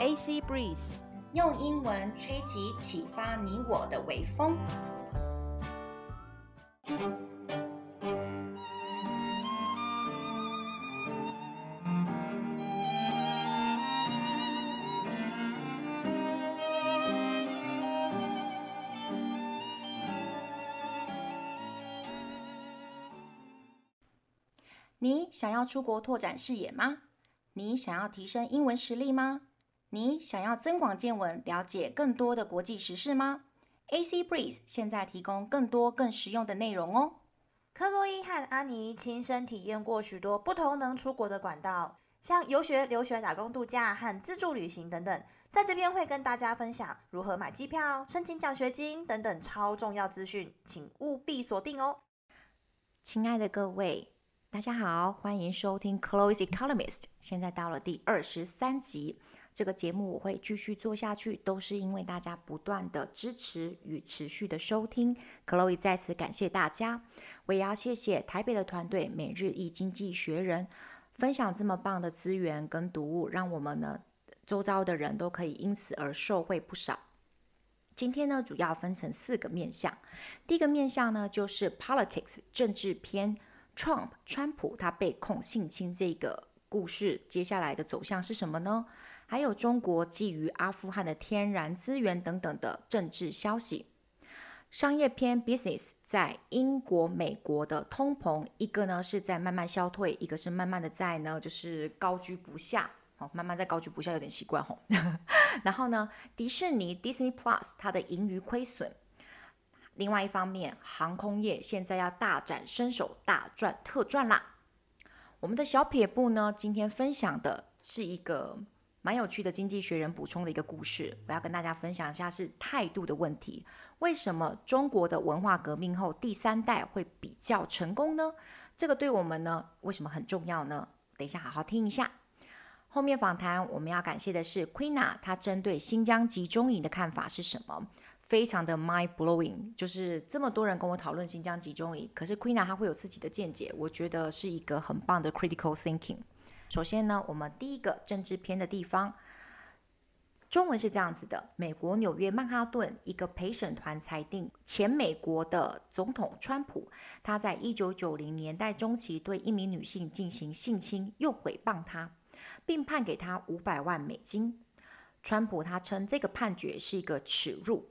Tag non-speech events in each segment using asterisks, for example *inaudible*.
AC Breeze，用英文吹起启发你我的微风。你想要出国拓展视野吗？你想要提升英文实力吗？你想要增广见闻，了解更多的国际时事吗？AC Breeze 现在提供更多更实用的内容哦。克洛伊和安妮亲身体验过许多不同能出国的管道，像游学、留学、打工度假和自助旅行等等。在这边会跟大家分享如何买机票、申请奖学金等等超重要资讯，请务必锁定哦。亲爱的各位。大家好，欢迎收听 Chloe's Economist。现在到了第二十三集，这个节目我会继续做下去，都是因为大家不断的支持与持续的收听。Chloe 再次感谢大家，我也要谢谢台北的团队《每日一经济学人》分享这么棒的资源跟读物，让我们呢周遭的人都可以因此而受惠不少。今天呢，主要分成四个面向，第一个面向呢就是 Politics 政治篇。Trump 川普他被控性侵这个故事，接下来的走向是什么呢？还有中国觊觎阿富汗的天然资源等等的政治消息。商业篇 Business 在英国、美国的通膨，一个呢是在慢慢消退，一个是慢慢的在呢就是高居不下。哦，慢慢在高居不下有点奇怪吼。*laughs* 然后呢，迪士尼 Disney Plus 它的盈余亏损。另外一方面，航空业现在要大展身手，大赚特赚啦。我们的小撇步呢，今天分享的是一个蛮有趣的《经济学人》补充的一个故事。我要跟大家分享一下是态度的问题。为什么中国的文化革命后第三代会比较成功呢？这个对我们呢，为什么很重要呢？等一下好好听一下。后面访谈我们要感谢的是 Queena，她针对新疆集中营的看法是什么？非常的 mind blowing，就是这么多人跟我讨论新疆集中营，可是 Queena 她会有自己的见解，我觉得是一个很棒的 critical thinking。首先呢，我们第一个政治篇的地方，中文是这样子的：美国纽约曼哈顿一个陪审团裁定，前美国的总统川普，他在一九九零年代中期对一名女性进行性侵，又诽谤她，并判给他五百万美金。川普他称这个判决是一个耻辱。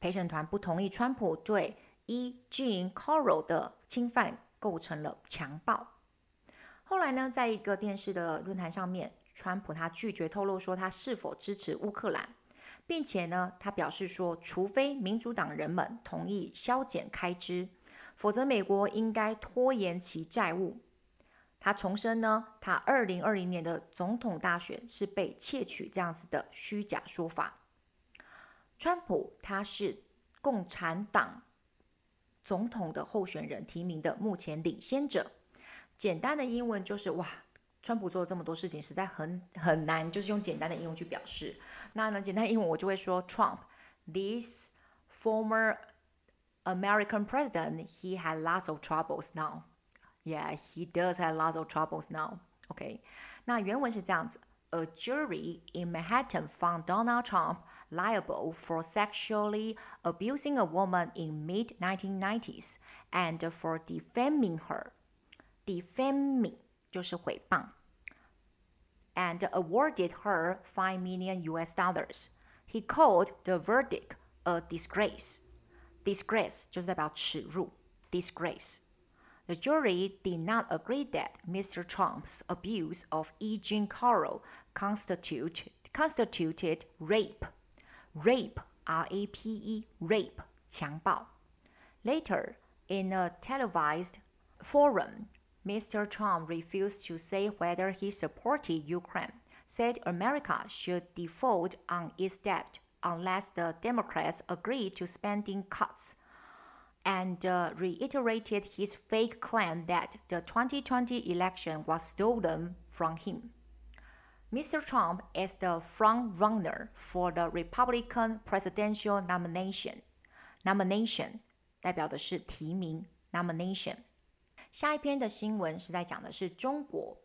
陪审团不同意川普对 E. Jean Carroll 的侵犯构成了强暴。后来呢，在一个电视的论坛上面，川普他拒绝透露说他是否支持乌克兰，并且呢，他表示说，除非民主党人们同意削减开支，否则美国应该拖延其债务。他重申呢，他二零二零年的总统大选是被窃取这样子的虚假说法。川普他是共产党总统的候选人提名的目前领先者。简单的英文就是哇，川普做了这么多事情，实在很很难，就是用简单的英文去表示。那呢，简单英文我就会说，Trump，this former American president, he had lots of troubles now. Yeah, he does have lots of troubles now. OK，那原文是这样子。A jury in Manhattan found Donald Trump liable for sexually abusing a woman in mid-1990s and for defaming her. Defaming 就是诽谤。And awarded her five million US dollars. He called the verdict a disgrace. Disgrace 就是代表耻辱。Disgrace. The jury did not agree that Mr. Trump's abuse of E. Jean Carroll constitute, constituted rape. Rape, R-A-P-E, rape, 强暴. Later, in a televised forum, Mr. Trump refused to say whether he supported Ukraine, said America should default on its debt unless the Democrats agreed to spending cuts and reiterated his fake claim that the 2020 election was stolen from him. Mr. Trump is the front runner for the Republican presidential nomination. Nomination 代表的是提名。Nomination。 下一篇的新闻是在讲的是中国。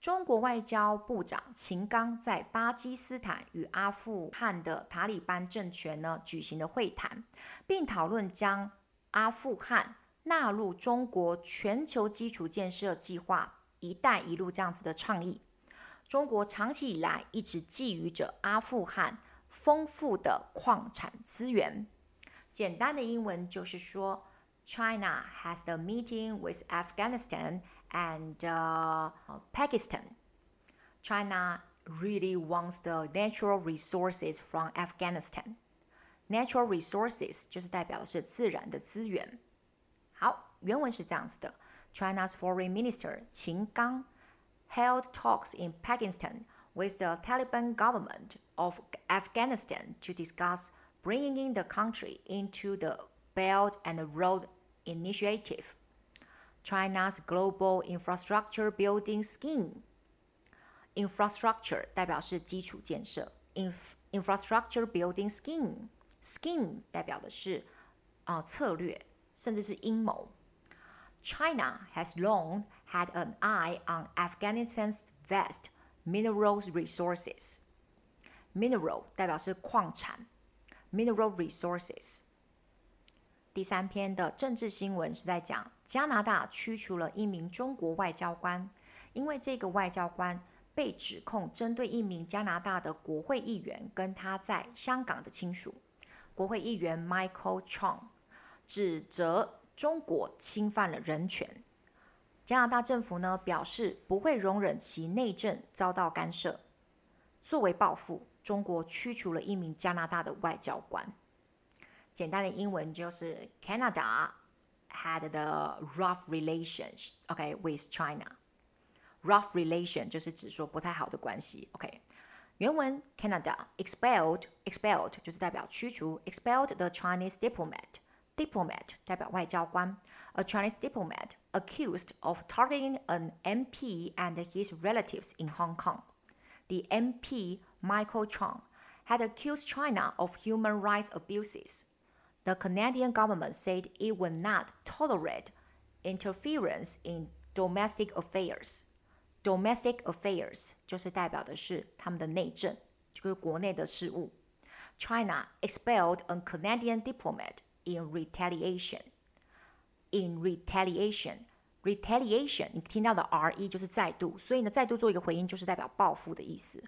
中国外交部长秦刚在巴基斯坦与阿富汗的塔利班政权呢举行了会谈，并讨论将阿富汗纳入中国全球基础建设计划“一带一路”这样子的倡议。中国长期以来一直觊觎着阿富汗丰富的矿产资源。简单的英文就是说 ，China has the meeting with Afghanistan and、uh, Pakistan. China really wants the natural resources from Afghanistan. Natural resources 就是代表的是自然的资源。好，原文是这样子的：China's Foreign Minister 秦刚。held talks in Pakistan with the Taliban government of Afghanistan to discuss bringing the country into the Belt and Road Initiative, China's global infrastructure building scheme. Infrastructure 代表是基础建设，inf infrastructure building scheme scheme 代表的是啊、呃、策略，甚至是阴谋。China has long had an eye on Afghanistan's vast mineral resources. Mineral 代表是矿产，mineral resources。 第三篇的政治新闻是在讲加拿大驱除了一名中国外交官，因为这个外交官被指控针对一名加拿大的国会议员跟他在香港的亲属。国会议员 Michael Chong 指责中国侵犯了人权。加拿大政府呢表示不会容忍其内政遭到干涉。作为报复，中国驱除了一名加拿大的外交官。简单的英文就是 Canada had the rough relations, OK, with China. Rough relation 就是指说不太好的关系，OK。原文 Canada expelled expelled 就是代表驱除，expelled the Chinese diplomat. Diplomat 代表外交官。A Chinese diplomat accused of targeting an MP and his relatives in Hong Kong. The MP, Michael Chong, had accused China of human rights abuses. The Canadian government said it would not tolerate interference in domestic affairs. Domestic affairs 就是代表的是他们的内政，就是国内的事务。China expelled a Canadian diplomat in retaliation. In retaliation, retaliation，你听到的 re 就是再度，所以呢，再度做一个回应就是代表报复的意思。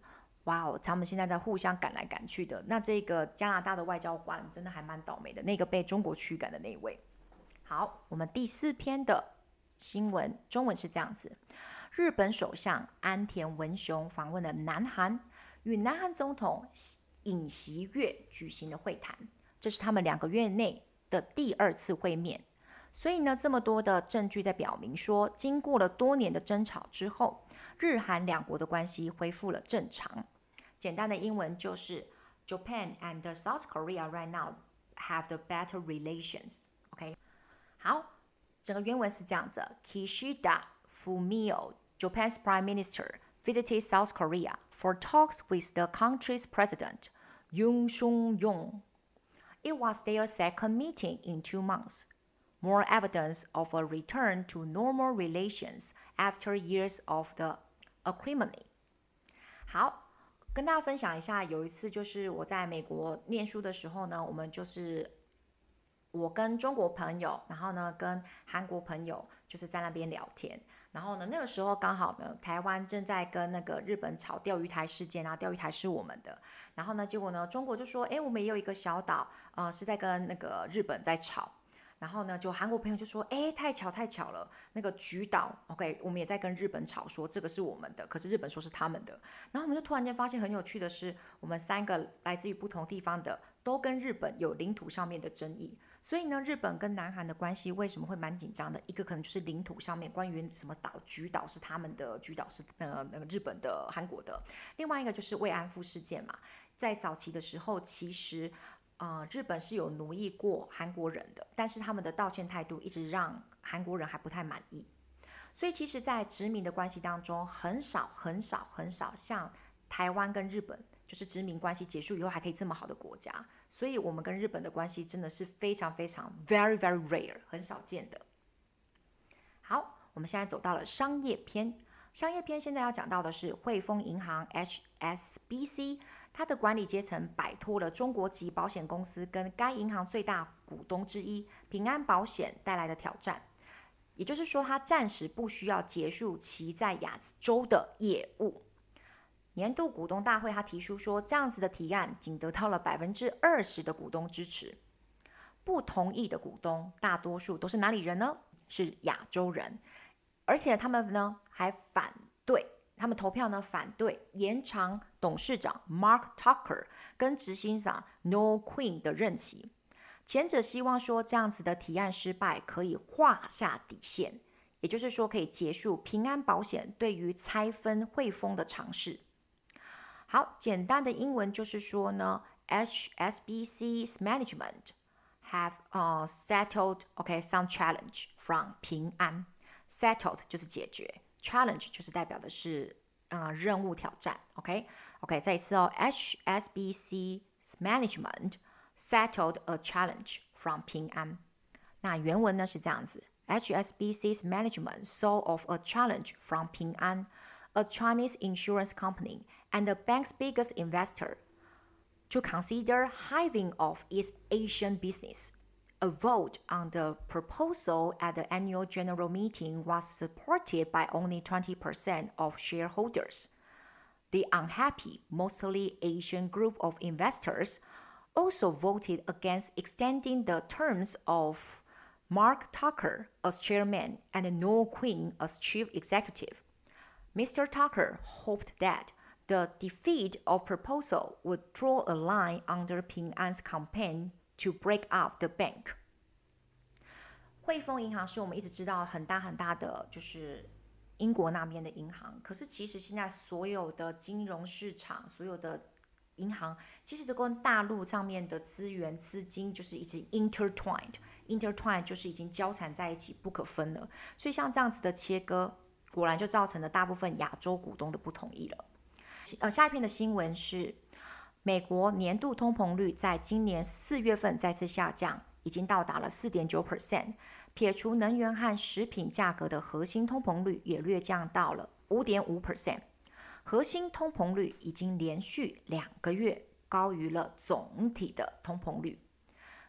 哇哦，他们现在在互相赶来赶去的。那这个加拿大的外交官真的还蛮倒霉的，那个被中国驱赶的那一位。好，我们第四篇的新闻中文是这样子：日本首相安田文雄访问了南韩，与南韩总统尹锡悦举行了会谈，这是他们两个月内的第二次会面。所以呢，这么多的证据在表明说，经过了多年的争吵之后，日韩两国的关系恢复了正常。简单的英文就是 Japan and South Korea right now have the better relations. OK，好，整个原文是这样子：Kishida Fumio, Japan's Prime Minister, visited South Korea for talks with the country's president, Yoon Suk-yeol. It was their second meeting in two months. More evidence of a return to normal relations after years of the acrimony. 好， 跟大家分享一下，有一次就是我在美国念书的时候呢，我们就是我跟中国朋友，然后呢跟韩国朋友就是在那边聊天，然后呢那个时候刚好呢台湾正在跟那个日本吵钓鱼台事件啊，钓鱼台是我们的，然后呢结果呢中国就说，哎，我们也有一个小岛，呃是在跟那个日本在吵。然后呢，就韩国朋友就说：“哎，太巧太巧了，那个菊岛，OK，我们也在跟日本吵，说这个是我们的，可是日本说是他们的。然后我们就突然间发现很有趣的是，我们三个来自于不同地方的，都跟日本有领土上面的争议。所以呢，日本跟南韩的关系为什么会蛮紧张的？一个可能就是领土上面关于什么岛，菊岛是他们的，菊岛是那个那个日本的、韩国的。另外一个就是慰安妇事件嘛，在早期的时候，其实。”啊、日本是有奴役过韩国人的，但是他们的道歉态度一直让韩国人还不太满意。所以其实，在殖民的关系当中，很少、很少、很少像台湾跟日本，就是殖民关系结束以后还可以这么好的国家。所以，我们跟日本的关系真的是非常非常 very very rare，很少见的。好，我们现在走到了商业篇。商业篇现在要讲到的是汇丰银行 HSBC，它的管理阶层摆脱了中国籍保险公司跟该银行最大股东之一平安保险带来的挑战，也就是说，它暂时不需要结束其在亚洲的业务。年度股东大会，他提出说，这样子的提案仅得到了百分之二十的股东支持，不同意的股东大多数都是哪里人呢？是亚洲人。而且他们呢还反对，他们投票呢反对延长董事长 Mark Tucker 跟执行长 Noel Quinn 的任期。前者希望说这样子的提案失败可以画下底线，也就是说可以结束平安保险对于拆分汇丰的尝试。好，简单的英文就是说呢，HSBC's management have uh settled okay some challenge from 平安。Settled 就是解决 ，challenge 就是代表的是呃任务挑战，OK OK 再一次哦，HSBC's management settled a challenge from 平安。那原文呢是这样子，HSBC's management solved of a challenge from 平安，a Chinese insurance company and the bank's biggest investor, to consider hiving off its Asian business. A vote on the proposal at the annual general meeting was supported by only 20% of shareholders. The unhappy, mostly Asian group of investors also voted against extending the terms of Mark Tucker as chairman and Noel Quinn as chief executive. Mr. Tucker hoped that the defeat of proposal would draw a line under Ping An's campaign To break up the bank。汇丰银行是我们一直知道很大很大的，就是英国那边的银行。可是其实现在所有的金融市场，所有的银行，其实都跟大陆上面的资源资金就是已经 intertwined，intertwined 就是已经交缠在一起，不可分了。所以像这样子的切割，果然就造成了大部分亚洲股东的不同意了。呃，下一篇的新闻是。美国年度通膨率在今年四月份再次下降，已经到达了四点九 percent。撇除能源和食品价格的核心通膨率也略降到了五点五 percent。核心通膨率已经连续两个月高于了总体的通膨率。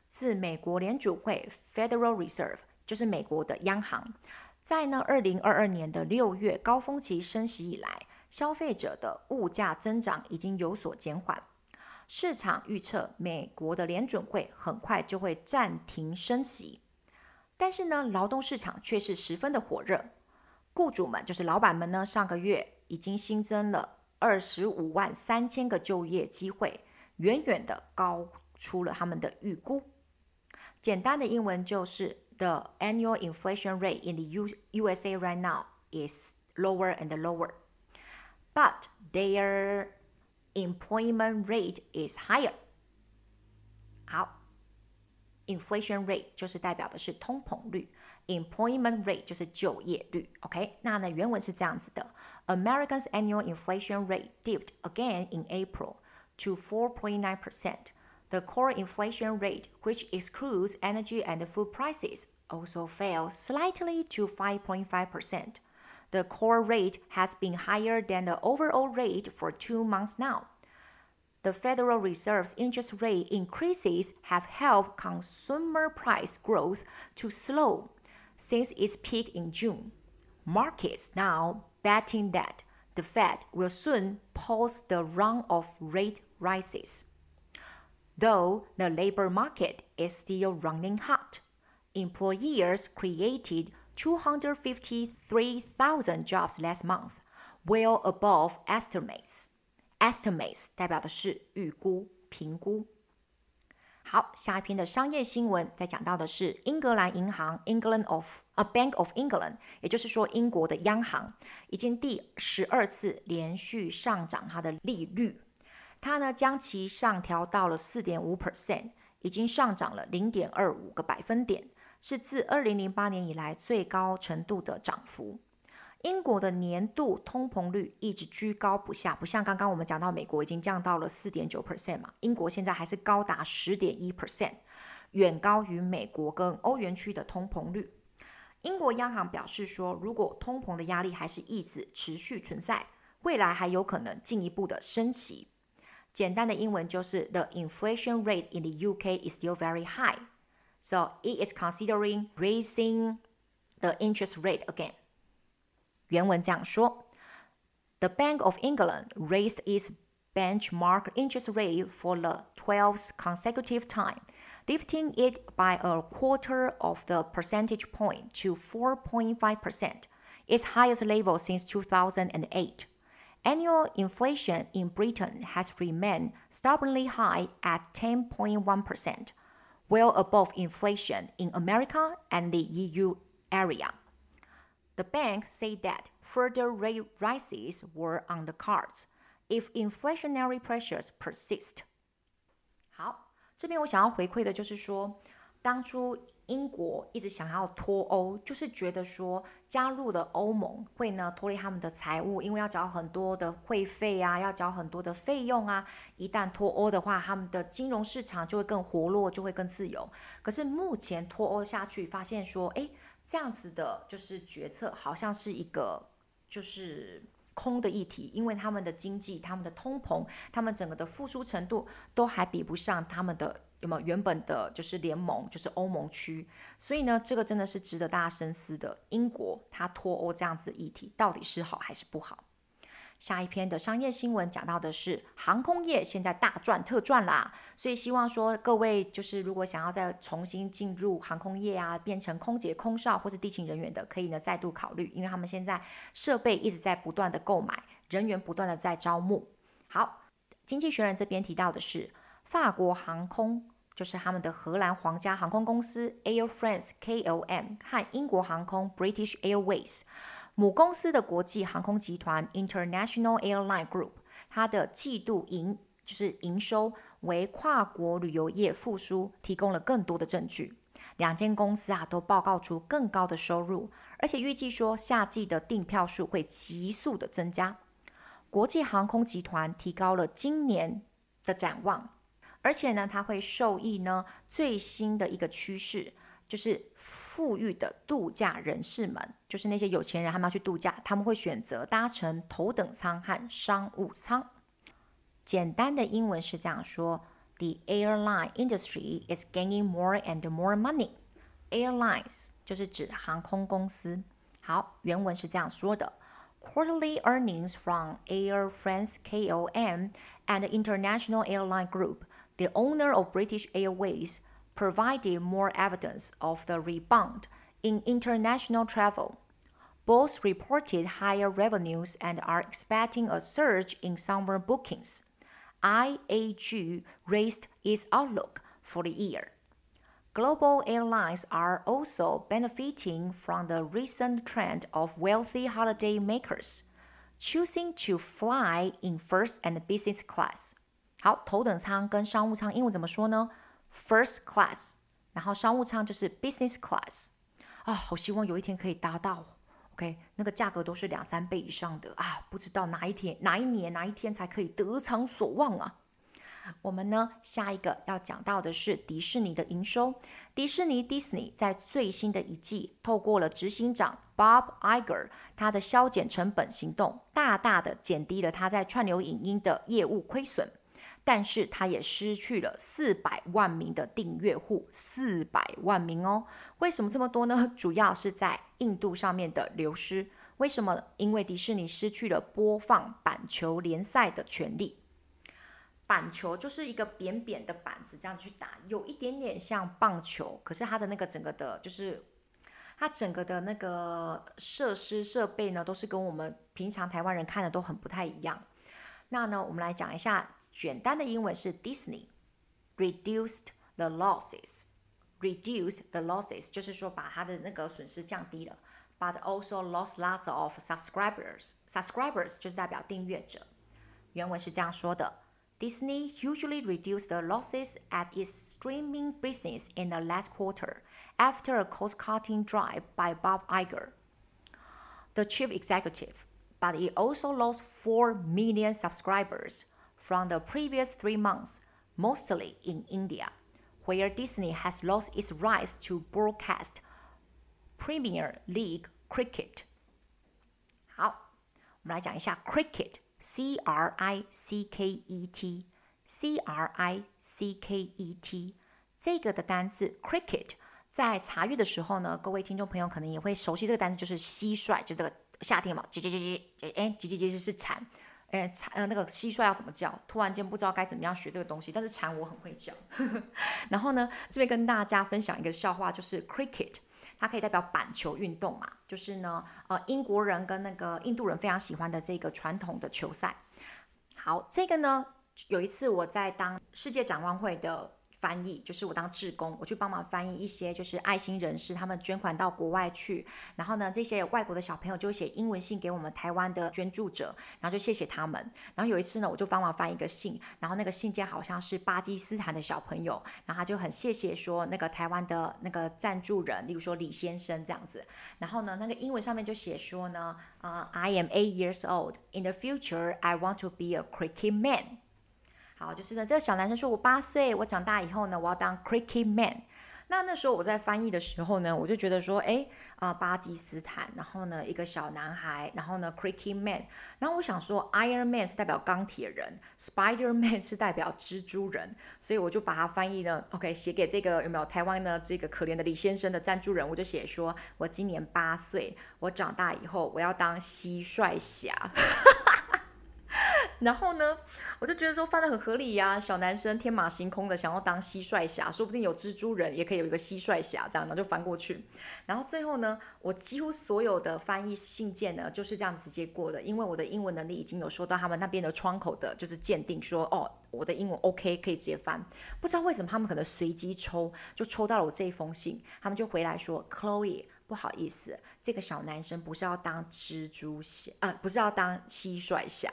自美国联储会 Federal Reserve 就是美国的央行，在呢二零二二年的六月高峰期升息以来，消费者的物价增长已经有所减缓。市场预测美国的联准会很快就会暂停升息，但是呢，劳动市场却是十分的火热。雇主们就是老板们呢，上个月已经新增了二十五万三千个就业机会，远远的高出了他们的预估。简单的英文就是：The annual inflation rate in the U USA right now is lower and lower, but there Employment rate is higher。好，inflation rate 就是代表的是通膨率，employment rate 就是就业率。OK，那呢原文是这样子的：Americans' annual inflation rate dipped again in April to 4.9 percent. The core inflation rate, which excludes energy and food prices, also fell slightly to 5.5 percent. The core rate has been higher than the overall rate for two months now. The Federal Reserve's interest rate increases have helped consumer price growth to slow since its peak in June. Markets now betting that the Fed will soon pause the run of rate rises. Though the labor market is still running hot, employers created Two hundred fifty-three thousand jobs last month, well above estimates. Estimates 代表的是预估、评估。好，下一篇的商业新闻在讲到的是英格兰银行 （England of a Bank of England），也就是说英国的央行已经第十二次连续上涨它的利率，它呢将其上调到了四点五 percent，已经上涨了零点二五个百分点。是自二零零八年以来最高程度的涨幅。英国的年度通膨率一直居高不下，不像刚刚我们讲到美国已经降到了四点九 percent 嘛，英国现在还是高达十点一 percent，远高于美国跟欧元区的通膨率。英国央行表示说，如果通膨的压力还是一直持续存在，未来还有可能进一步的升息。简单的英文就是 The inflation rate in the UK is still very high, so it is considering raising the interest rate again. 原文这样说：The Bank of England raised its benchmark interest rate for the 12th consecutive time lifting it by a quarter of the percentage point to 4.5%, its highest level since 2008. Annual inflation in Britain has remained stubbornly high at 10.1%, well above inflation in America and the EU area. The bank said that further rate rises were on the cards if inflationary pressures persist. 好。这边我想要回馈的就是说，当初 英国一直想要脱欧，就是觉得说加入了欧盟会呢拖累他们的财务，因为要缴很多的会费啊，要缴很多的费用啊。一旦脱欧的话，他们的金融市场就会更活络，就会更自由。可是目前脱欧下去，发现说，诶，这样子的就是决策好像是一个就是。空的议题，因为他们的经济、他们的通膨、他们整个的复苏程度都还比不上他们的有没有原本的，就是联盟，就是欧盟区。所以呢，这个真的是值得大家深思的。英国它脱欧这样子的议题，到底是好还是不好？下一篇的商业新闻讲到的是航空业现在大赚特赚啦，所以希望说各位就是如果想要再重新进入航空业啊，变成空姐、空少或是地勤人员的，可以呢再度考虑，因为他们现在设备一直在不断的购买，人员不断的在招募。好，经济学人这边提到的是法国航空，就是他们的荷兰皇家航空公司 Air France KLM 和英国航空 British Airways。母公司的国际航空集团 International Airline Group，它的季度营就是营收为跨国旅游业复苏提供了更多的证据。两间公司啊都报告出更高的收入，而且预计说夏季的订票数会急速的增加。国际航空集团提高了今年的展望，而且呢，它会受益呢最新的一个趋势。就是富裕的度假人士们，就是那些有钱人，他们要去度假，他们会选择搭乘头等舱和商务舱。简单的英文是这样说：The airline industry is gaining more and more money. Airlines 就是指航空公司。好，原文是这样说的：Quarterly earnings from Air France KLM and International Airline Group, the owner of British Airways. provided more evidence of the rebound in international travel. Both reported higher revenues and are expecting a surge in summer bookings. IAG raised its outlook for the year. Global airlines are also benefiting from the recent trend of wealthy holiday makers choosing to fly in first and business class. 好，头等舱跟商务舱英文怎么说呢 ？First class，然后商务舱就是 business class 啊，好希望有一天可以达到，OK，那个价格都是两三倍以上的啊，不知道哪一天、哪一年、哪一天才可以得偿所望啊。我们呢，下一个要讲到的是迪士尼的营收。迪士尼 Disney 在最新的一季，透过了执行长 Bob Iger 他的削减成本行动，大大的减低了他在串流影音的业务亏损。但是他也失去了四百万名的订阅户，四百万名哦。为什么这么多呢？*laughs* 主要是在印度上面的流失。为什么？因为迪士尼失去了播放板球联赛的权利。板球就是一个扁扁的板子，这样去打，有一点点像棒球，可是它的那个整个的，就是它整个的那个设施设备呢，都是跟我们平常台湾人看的都很不太一样。那呢，我们来讲一下。简单的英文是 Disney reduced the losses, reduced the losses 就是说把它的那个损失降低了，but also lost lots of subscribers. Subscribers 就是代表订阅者。原文是这样说的：Disney hugely reduced the losses at its streaming business in the last quarter after a cost-cutting drive by Bob Iger, the chief executive. But it also lost four million subscribers. from the previous three months, mostly in India, where Disney has lost its rights to broadcast Premier League Cricket。好，我们来讲一下 Cricket，C R I C K E T，C R I C K E T 这个的单词 Cricket，在查阅的时候呢，各位听众朋友可能也会熟悉这个单词，就是蟋蟀，就这个夏天嘛，叽叽叽叽，哎，叽叽叽叽是蝉。 哎，蝉呃，那个蟋蟀要怎么叫？突然间不知道该怎么样学这个东西，但是蝉我很会叫。*laughs* 然后呢，这边跟大家分享一个笑话，就是 cricket，它可以代表板球运动嘛，就是呢，呃，英国人跟那个印度人非常喜欢的这个传统的球赛。好，这个呢，有一次我在当世界展望会的。翻译就是我当志工，我去帮忙翻译一些就是爱心人士他们捐款到国外去，然后呢，这些外国的小朋友就写英文信给我们台湾的捐助者，然后就谢谢他们。然后有一次呢，我就帮忙翻一个信，然后那个信件好像是巴基斯坦的小朋友，然后他就很谢谢说那个台湾的那个赞助人，例如说李先生这样子。然后呢，那个英文上面就写说呢，呃，I am eight years old. In the future, I want to be a cricket man. 好，就是呢，这个小男生说：“我八岁，我长大以后呢，我要当 cricket man。”那那时候我在翻译的时候呢，我就觉得说：“哎，啊、巴基斯坦，然后呢，一个小男孩，然后呢，cricket man。然后我想说，Iron Man 是代表钢铁人，Spider Man 是代表蜘蛛人，所以我就把它翻译呢，OK，写给这个有没有台湾的这个可怜的李先生的赞助人，我就写说：我今年八岁，我长大以后我要当蟋蟀侠。*laughs* 然后呢？我就觉得说翻得很合理呀，小男生天马行空的想要当蟋蟀侠，说不定有蜘蛛人也可以有一个蟋蟀侠这样，然后就翻过去。然后最后呢，我几乎所有的翻译信件呢就是这样直接过的，因为我的英文能力已经有收到他们那边的窗口的就是鉴定说，哦我的英文 OK 可以直接翻。不知道为什么他们可能随机抽就抽到了我这一封信，他们就回来说，Chloe 不好意思，这个小男生不是要当蜘蛛侠，呃，不是要当蟋蟀侠。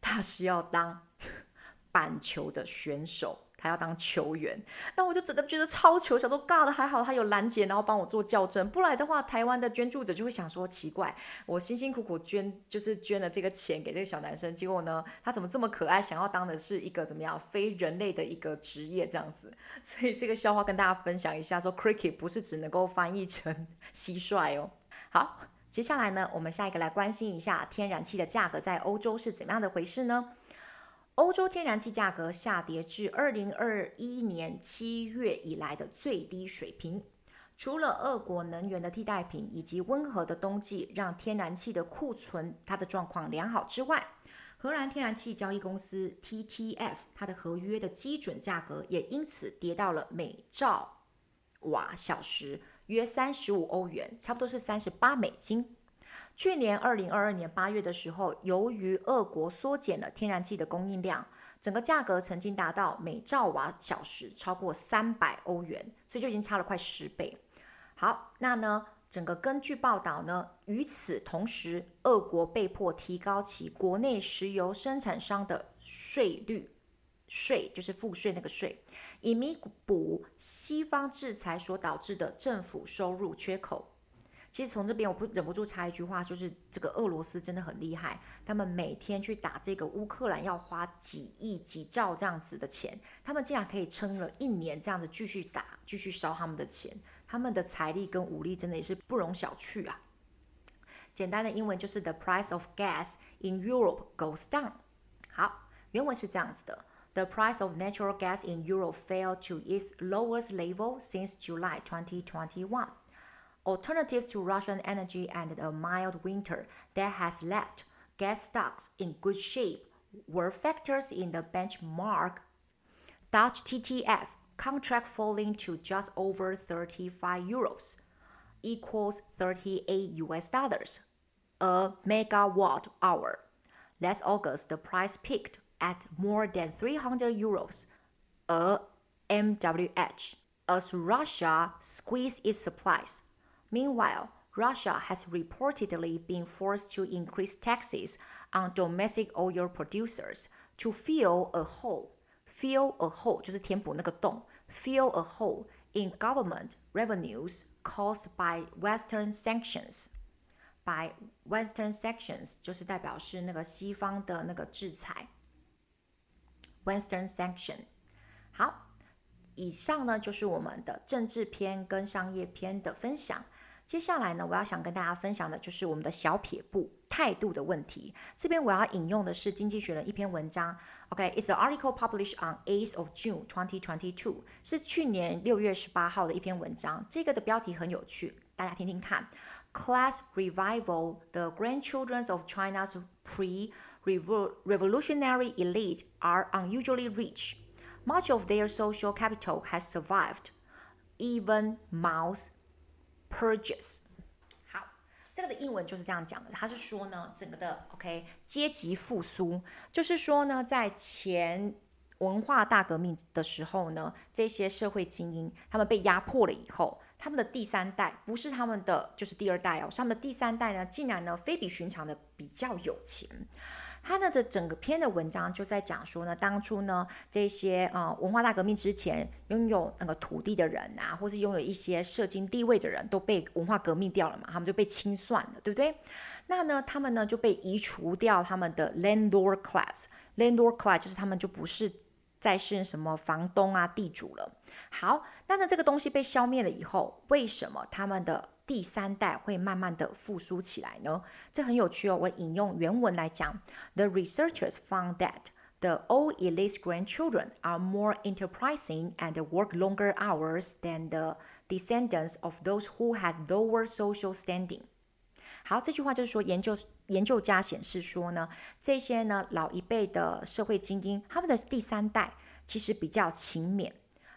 他是要当 *laughs* 板球的选手，他要当球员。那我就整个觉得超球，想说尬的还好，他有拦截，然后帮我做校正。不然的话，台湾的捐助者就会想说奇怪，我辛辛苦苦捐，就是捐了这个钱给这个小男生，结果呢，他怎么这么可爱？想要当的是一个怎么样非人类的一个职业这样子。所以这个笑话跟大家分享一下，说 cricket 不是只能够翻译成 *laughs* 蟋蟀哦。好。接下来呢，我们下一个来关心一下天然气的价格在欧洲是怎么样的回事呢？欧洲天然气价格下跌至二零二一年七月以来的最低水平。除了俄国能源的替代品以及温和的冬季让天然气的库存它的状况良好之外，荷兰天然气交易公司 TTF 它的合约的基准价格也因此跌到了每兆瓦小时。约三十五欧元，差不多是三十八美金。去年二零二二年八月的时候，由于俄国缩减了天然气的供应量，整个价格曾经达到每兆瓦小时超过三百欧元，所以就已经差了快十倍。好，那呢，整个根据报道呢，与此同时，俄国被迫提高其国内石油生产商的税率。税就是赋税那个税，以弥补西方制裁所导致的政府收入缺口。其实从这边我不忍不住插一句话，就是这个俄罗斯真的很厉害，他们每天去打这个乌克兰要花几亿几兆这样子的钱，他们竟然可以撑了一年这样子继续打，继续烧他们的钱，他们的财力跟武力真的也是不容小觑啊。简单的英文就是 The price of gas in Europe goes down。好，原文是这样子的。The price of natural gas in Europe fell to its lowest level since July 2021. Alternatives to Russian energy and a mild winter that has left gas stocks in good shape were factors in the benchmark Dutch TTF contract falling to just over 35 euros, equals 38 US dollars a megawatt hour. Last August, the price peaked at more than 300 euros a MWH as Russia squeezed its supplies. Meanwhile, Russia has reportedly been forced to increase taxes on domestic oil producers to fill a hole. Fill a hole 就是填补那个洞。Fill a hole in government revenues caused by Western sanctions. By Western sanctions 就是代表是那个西方的那个制裁。 Western sanction。好，以上呢就是我们的政治篇跟商业篇的分享。接下来呢，我要想跟大家分享的就是我们的小撇步态度的问题。这边我要引用的是《经济学人》一篇文章。OK，it's、okay, the article published on 8th of June 2022，是去年六月十八号的一篇文章。这个的标题很有趣，大家听听看。Class revival: The grandchildren of China's Pre Revolutionary elite are unusually rich. Much of their social capital has survived, even Mao's purges。好，这个的英文就是这样讲的。他是说呢，整个的 OK 阶级复苏，就是说呢，在前文化大革命的时候呢，这些社会精英他们被压迫了以后，他们的第三代不是他们的就是第二代哦，他们的第三代呢，竟然呢非比寻常的比较有钱。他呢的整个篇的文章就在讲说呢，当初呢这些呃文化大革命之前拥有那个土地的人啊，或是拥有一些社经地位的人都被文化革命掉了嘛，他们就被清算了，对不对？那呢他们呢就被移除掉他们的 landlord class，landlord class 就是他们就不是再是什么房东啊地主了。好，那呢这个东西被消灭了以后，为什么他们的第三代会慢慢的复苏起来呢？这很有趣哦。我引用原文来讲：The researchers found that the old elite grandchildren are more enterprising and work longer hours than the descendants of those who had lower social standing。好，这句话就是说，研究研究家显示说呢，这些呢老一辈的社会精英，他们的第三代其实比较勤勉，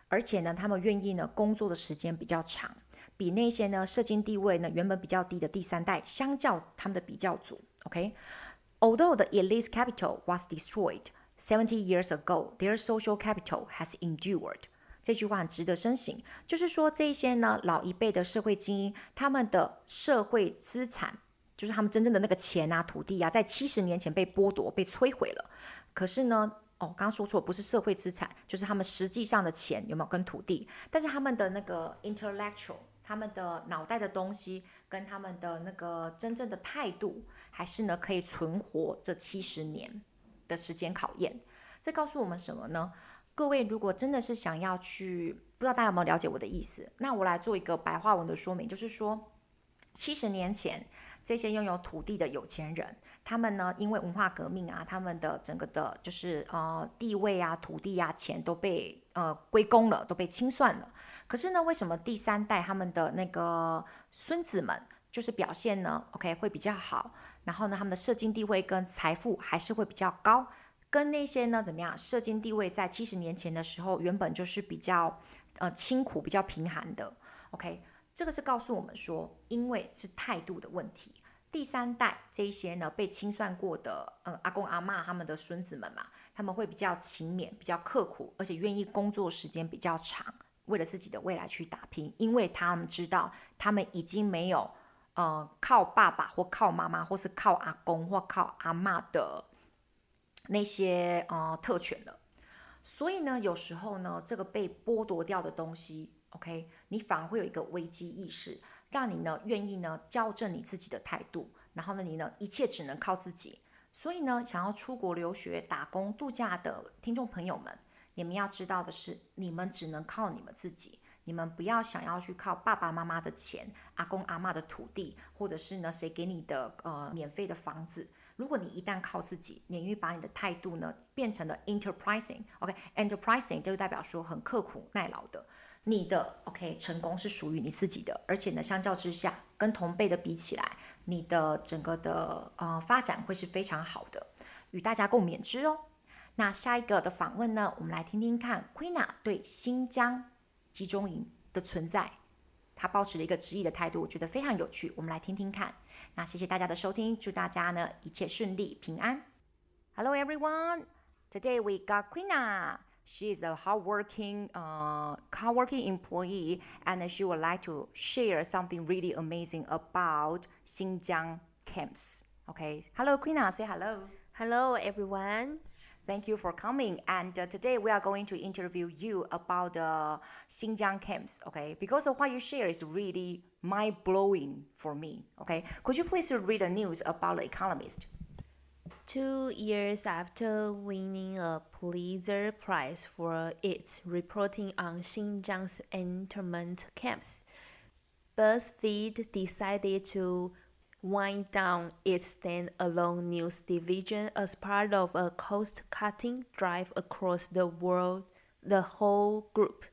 而且呢，他们愿意呢工作的时间比较长。比那些呢，社经地位呢原本比较低的第三代相较他们的比较组，OK？Although the elite's capital was destroyed seventy years ago, their social capital has endured。这句话很值得深省，就是说这些呢老一辈的社会精英，他们的社会资产，就是他们真正的那个钱啊、土地啊，在七十年前被剥夺、被摧毁了。可是呢，哦，刚刚说错，不是社会资产，就是他们实际上的钱有没有跟土地？但是他们的那个 intellectual。他们的脑袋的东西跟他们的那个真正的态度，还是呢可以存活这七十年的时间考验。这告诉我们什么呢？各位如果真的是想要去，不知道大家有没有了解我的意思？那我来做一个白话文的说明，就是说，七十年前这些拥有土地的有钱人，他们呢因为文化革命啊，他们的整个的就是呃地位啊、土地啊、钱都被呃归公了，都被清算了。可是呢，为什么第三代他们的那个孙子们就是表现呢？OK，会比较好，然后呢，他们的社经地位跟财富还是会比较高，跟那些呢怎么样？社经地位在七十年前的时候原本就是比较呃清苦、比较贫寒的。OK，这个是告诉我们说，因为是态度的问题。第三代这一些呢被清算过的，嗯，阿公阿嬷他们的孙子们嘛，他们会比较勤勉、比较刻苦，而且愿意工作时间比较长。为了自己的未来去打拼，因为他们知道他们已经没有呃靠爸爸或靠妈妈或是靠阿公或靠阿嬷的那些呃特权了。所以呢，有时候呢，这个被剥夺掉的东西，OK，你反而会有一个危机意识，让你呢愿意呢校正你自己的态度，然后呢，你呢一切只能靠自己。所以呢，想要出国留学、打工、度假的听众朋友们。你们要知道的是，你们只能靠你们自己。你们不要想要去靠爸爸妈妈的钱、阿公阿嬷的土地，或者是呢谁给你的呃免费的房子。如果你一旦靠自己，你愿意把你的态度呢变成了 enterprising，OK，enterprising、这就代表说很刻苦耐劳的。你的 OK 成功是属于你自己的，而且呢相较之下，跟同辈的比起来，你的整个的呃发展会是非常好的，与大家共勉之哦。那下一个的访问呢，我们来听听看 Queena 对新疆集中营的存在，她抱持了一个质疑的态度，我觉得非常有趣。我们来听听看。那谢谢大家的收听，祝大家呢一切顺利平安。Hello everyone, today we got Queena. She is a hardworking, uh, hardworking employee, and she would like to share something really amazing about Xinjiang camps. Okay, hello Queena, say hello. Hello everyone. Thank you for coming. And uh, today we are going to interview you about the uh, Xinjiang camps, okay? Because of what you share is really mind blowing for me, okay? Could you please read the news about The Economist? Two years after winning a Pulitzer Prize for its reporting on Xinjiang's internment camps, BuzzFeed decided to wind down its standalone news division as part of a cost-cutting drive across the world, the whole group.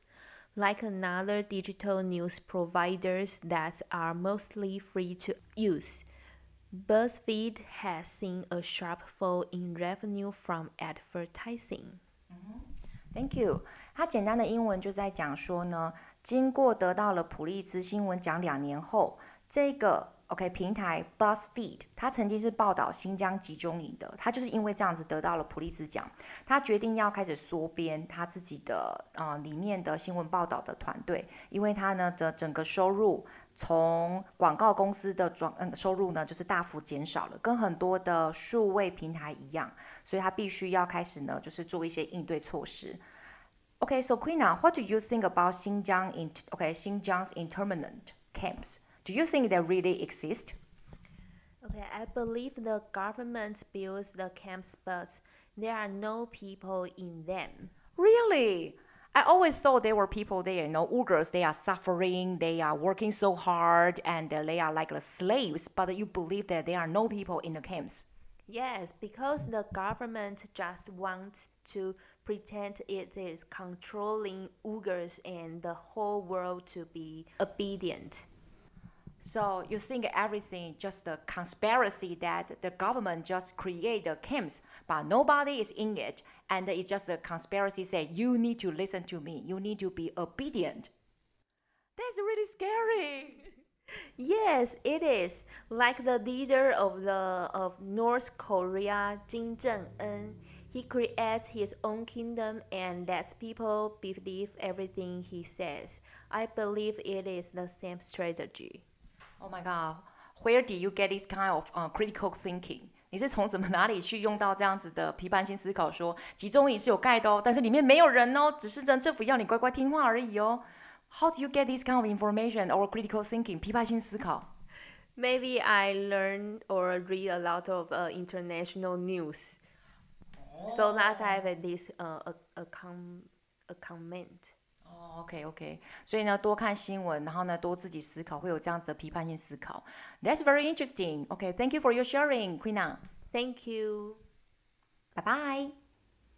Like another digital news providers that are mostly free to use, BuzzFeed has seen a sharp fall in revenue from advertising. Thank you。它简单的英文就在讲说呢，经过得到了普利兹新闻奖两年后，这个。 OK，平台 BuzzFeed，它曾经是报道新疆集中营的，他就是因为这样子得到了普利兹奖，他决定要开始缩编他自己的呃里面的新闻报道的团队，因为他呢的整个收入从广告公司的转嗯收入呢就是大幅减少了，跟很多的数位平台一样，所以他必须要开始呢就是做一些应对措施。OK，so Queena，what do you think about 新疆 in OK 新疆 's internment camps？camps？Do you think they really exist? Okay, I believe the government builds the camps, but there are no people in them. Really? I always thought there were people there, you know, Uyghurs, they are suffering, they are working so hard, and they are like the slaves, but you believe that there are no people in the camps. Yes, because the government just wants to pretend it is controlling Uyghurs and the whole world to be obedient. So you think everything just a conspiracy that the government just create the camps, but nobody is in it, and it's just a conspiracy say you need to listen to me, you need to be obedient. That's really scary. *laughs* Yes, it is. Like the leader of the of North Korea, Kim Jong Un, he creates his own kingdom and lets people believe everything he says. I believe it is the same strategy. Oh my god, where did you get this kind of uh, critical thinking？你是从怎么哪里去用到这样子的批判性思考说？说集中营是有盖的哦，但是里面没有人哦，只是政府要你乖乖听话而已哦。How do you get this kind of information or critical thinking？批判性思考？Maybe I learn or read a lot of uh, international news, so that I have this uh, a a com a comment. OK OK，所以呢，多看新闻，然后呢，多自己思考，会有这样子的批判性思考。That's very interesting. OK，thank you for your sharing, Queena. Thank you. Bye bye.